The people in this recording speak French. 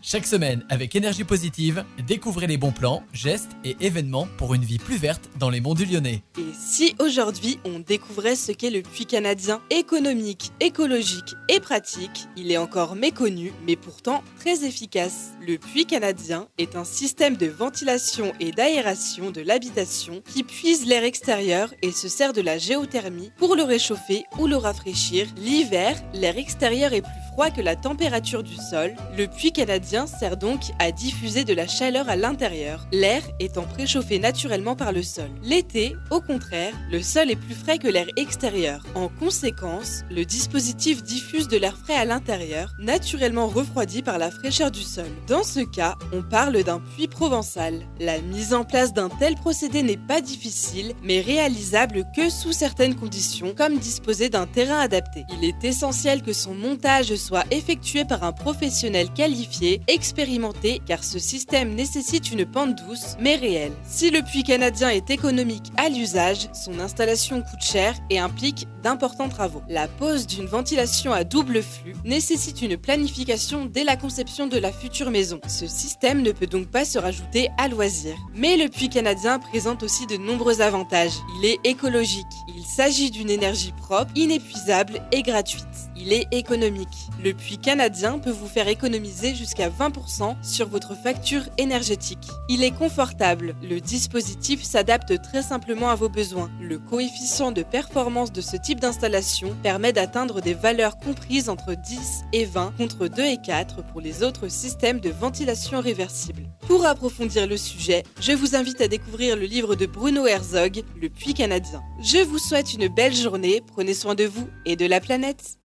Chaque semaine, avec énergie positive, découvrez les bons plans, gestes et événements pour une vie plus verte dans les monts du Lyonnais. Et si aujourd'hui on découvrait ce qu'est le puits canadien économique, écologique et pratique, il est encore méconnu mais pourtant très efficace. Le puits canadien est un système de ventilation et d'aération de l'habitation qui puise l'air extérieur et se sert de la géothermie pour le réchauffer ou le rafraîchir. L'hiver, l'air extérieur est plus que la température du sol. Le puits canadien sert donc à diffuser de la chaleur à l'intérieur, l'air étant préchauffé naturellement par le sol. L'été, au contraire, le sol est plus frais que l'air extérieur. En conséquence, le dispositif diffuse de l'air frais à l'intérieur, naturellement refroidi par la fraîcheur du sol. Dans ce cas, on parle d'un puits provençal. La mise en place d'un tel procédé n'est pas difficile, mais réalisable que sous certaines conditions, comme disposer d'un terrain adapté. Il est essentiel que son montage soit effectué par un professionnel qualifié, expérimenté, car ce système nécessite une pente douce, mais réelle. Si le puits canadien est économique à l'usage, son installation coûte cher et implique d'importants travaux. La pose d'une ventilation à double flux nécessite une planification dès la conception de la future maison. Ce système ne peut donc pas se rajouter à loisir. Mais le puits canadien présente aussi de nombreux avantages. Il est écologique. Il s'agit d'une énergie propre, inépuisable et gratuite. Il est économique. Le puits canadien peut vous faire économiser jusqu'à 20% sur votre facture énergétique. Il est confortable. Le dispositif s'adapte très simplement à vos besoins. Le coefficient de performance de ce type d'installation permet d'atteindre des valeurs comprises entre 10 et 20 contre 2 et 4 pour les autres systèmes de ventilation réversible. Pour approfondir le sujet, je vous invite à découvrir le livre de Bruno Herzog, Le puits canadien. Je vous souhaite une belle journée, prenez soin de vous et de la planète.